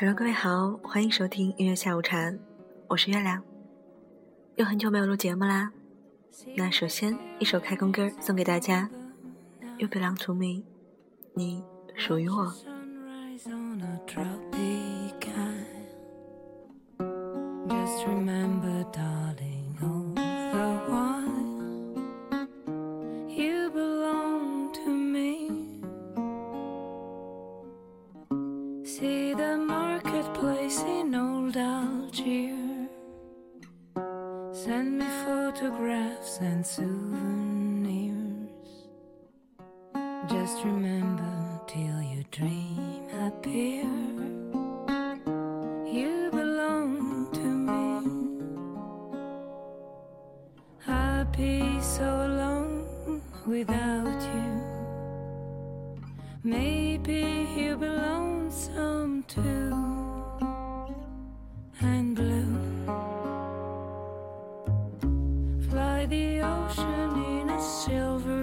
Hello，各位好，欢迎收听音乐下午茶，我是月亮。又很久没有录节目啦，那首先一首开工歌送给大家，You belong to me，你属于我。Just dream appear. You belong to me. I'd be so alone without you. Maybe you belong some too. And blue. Fly the ocean in a silver.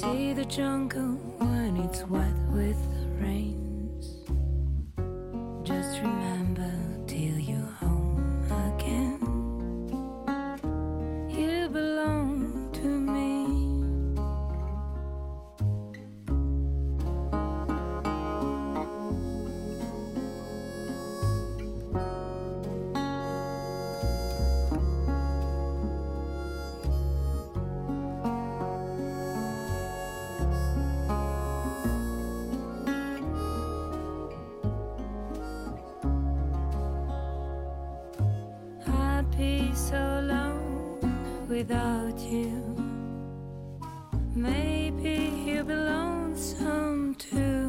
See the jungle when it's wet with the rains. Without you. Maybe you belong some too.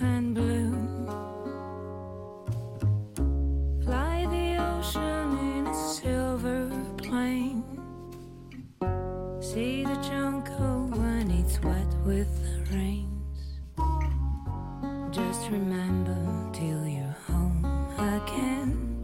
And blue. Fly the ocean in a silver plane. See the jungle when it's wet with the rains. Just remember till you're home again.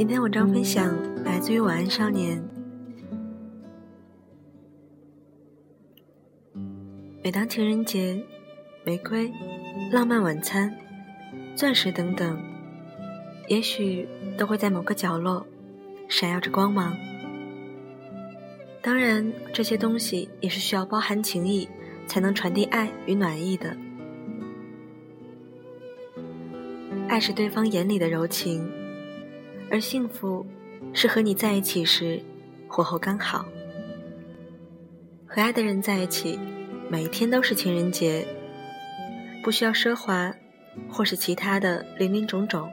今天文章分享来自于晚安少年。每当情人节、玫瑰、浪漫晚餐、钻石等等，也许都会在某个角落闪耀着光芒。当然，这些东西也是需要包含情谊，才能传递爱与暖意的。爱是对方眼里的柔情。而幸福，是和你在一起时，火候刚好。和爱的人在一起，每一天都是情人节，不需要奢华，或是其他的林林种种。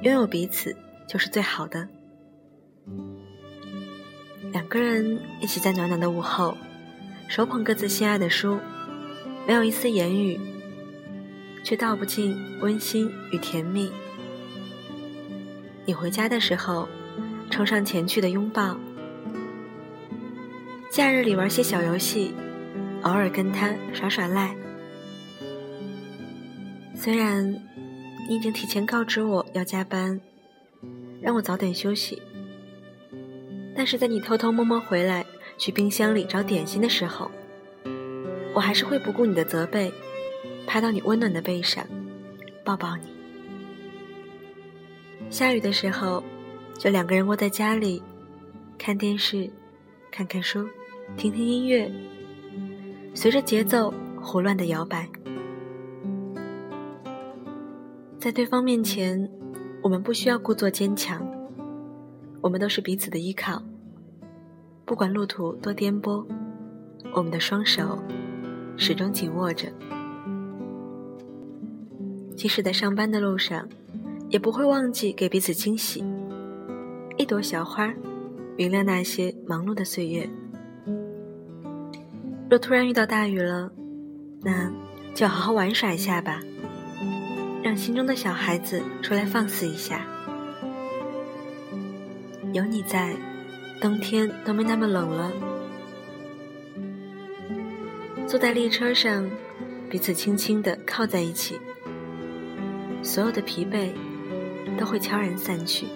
拥有彼此就是最好的。两个人一起在暖暖的午后，手捧各自心爱的书，没有一丝言语，却道不尽温馨与甜蜜。你回家的时候，冲上前去的拥抱；假日里玩些小游戏，偶尔跟他耍耍赖。虽然你已经提前告知我要加班，让我早点休息，但是在你偷偷摸摸回来去冰箱里找点心的时候，我还是会不顾你的责备，趴到你温暖的背上，抱抱你。下雨的时候，就两个人窝在家里，看电视，看看书，听听音乐，随着节奏胡乱的摇摆。在对方面前，我们不需要故作坚强，我们都是彼此的依靠。不管路途多颠簸，我们的双手始终紧握着。即使在上班的路上，也不会忘记给彼此惊喜。一朵小花，明亮那些忙碌的岁月。若突然遇到大雨了，那就好好玩耍一下吧，让心中的小孩子出来放肆一下。有你在，冬天都没那么冷了。坐在列车上，彼此轻轻地靠在一起，所有的疲惫都会悄然散去。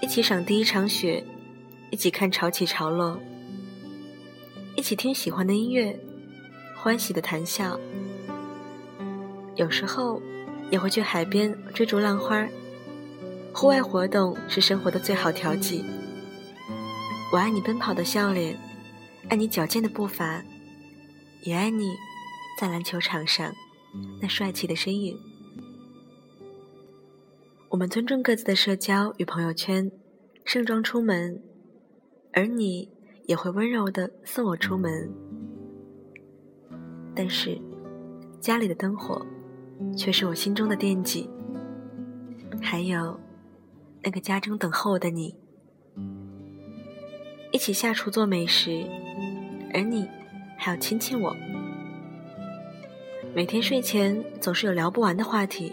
一起赏第一场雪，一起看潮起潮落，一起听喜欢的音乐，欢喜的谈笑。有时候也会去海边追逐浪花。户外活动是生活的最好调剂。我爱你奔跑的笑脸，爱你矫健的步伐，也爱你在篮球场上那帅气的身影。我们尊重各自的社交与朋友圈，盛装出门，而你也会温柔的送我出门。但是，家里的灯火却是我心中的惦记，还有。那个家中等候的你，一起下厨做美食，而你还要亲亲我。每天睡前总是有聊不完的话题，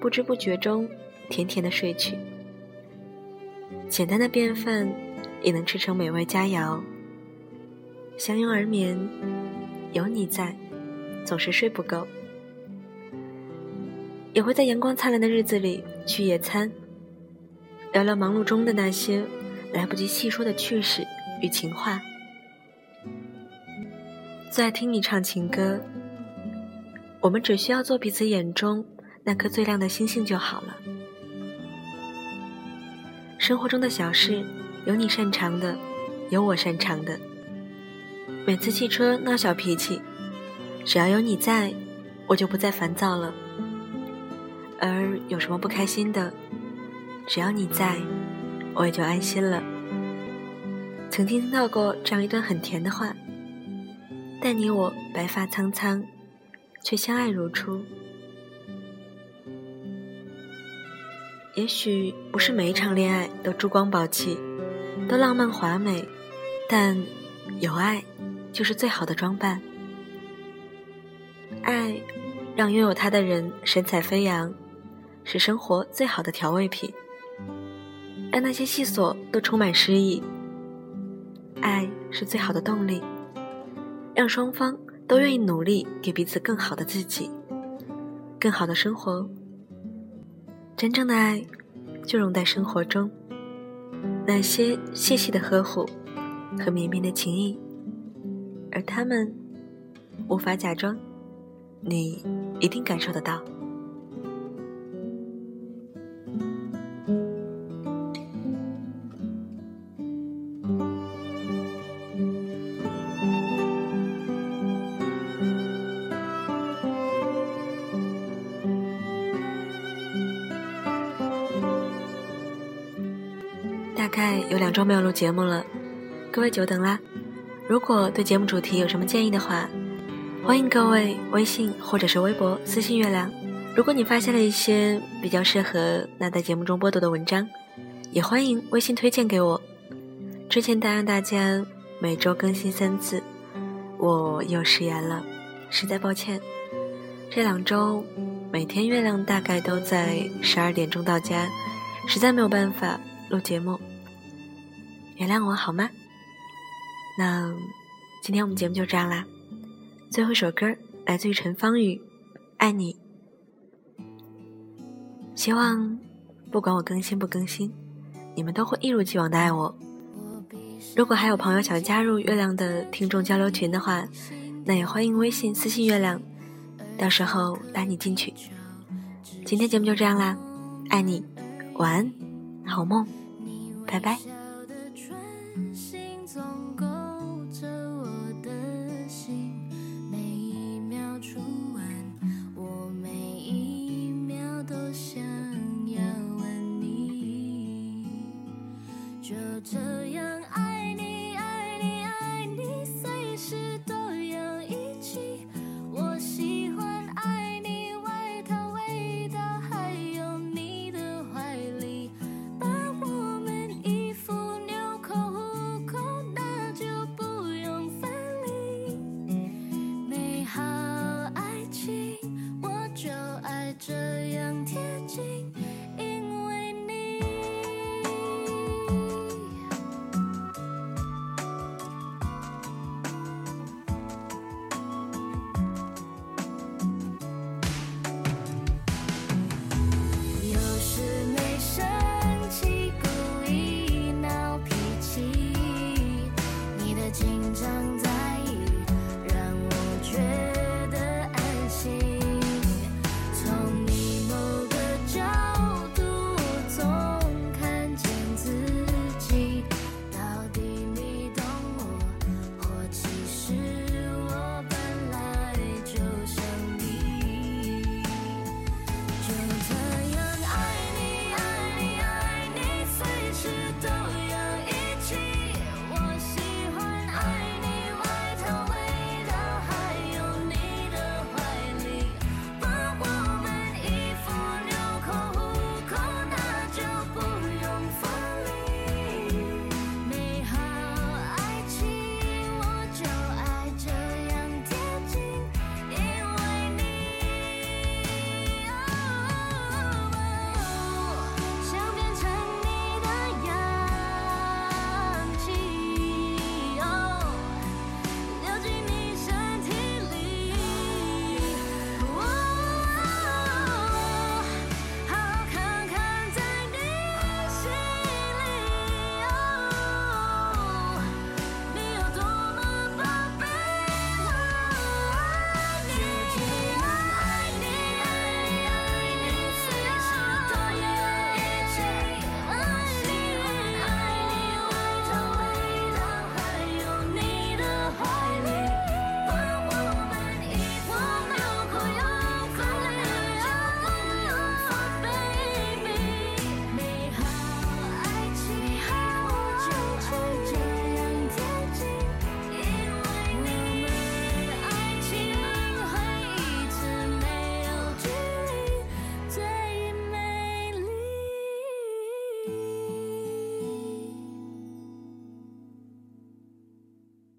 不知不觉中甜甜的睡去。简单的便饭也能吃成美味佳肴。相拥而眠，有你在，总是睡不够。也会在阳光灿烂的日子里去野餐。聊聊忙碌中的那些来不及细说的趣事与情话。最爱听你唱情歌。我们只需要做彼此眼中那颗最亮的星星就好了。生活中的小事，有你擅长的，有我擅长的。每次汽车闹小脾气，只要有你在，我就不再烦躁了。而有什么不开心的？只要你在，我也就安心了。曾经听到过这样一段很甜的话：但你我白发苍苍，却相爱如初。也许不是每一场恋爱都珠光宝气，都浪漫华美，但有爱就是最好的装扮。爱让拥有它的人神采飞扬，是生活最好的调味品。让那些细琐都充满诗意。爱是最好的动力，让双方都愿意努力，给彼此更好的自己，更好的生活。真正的爱，就融在生活中，那些细细的呵护和绵绵的情谊，而他们无法假装，你一定感受得到。概有两周没有录节目了，各位久等啦！如果对节目主题有什么建议的话，欢迎各位微信或者是微博私信月亮。如果你发现了一些比较适合那在节目中播读的文章，也欢迎微信推荐给我。之前答应大家每周更新三次，我又食言了，实在抱歉。这两周每天月亮大概都在十二点钟到家，实在没有办法录节目。原谅我好吗？那今天我们节目就这样啦。最后一首歌来自于陈芳宇，《爱你》。希望不管我更新不更新，你们都会一如既往的爱我。如果还有朋友想加入月亮的听众交流群的话，那也欢迎微信私信月亮，到时候拉你进去。今天节目就这样啦，爱你，晚安，好梦，拜拜。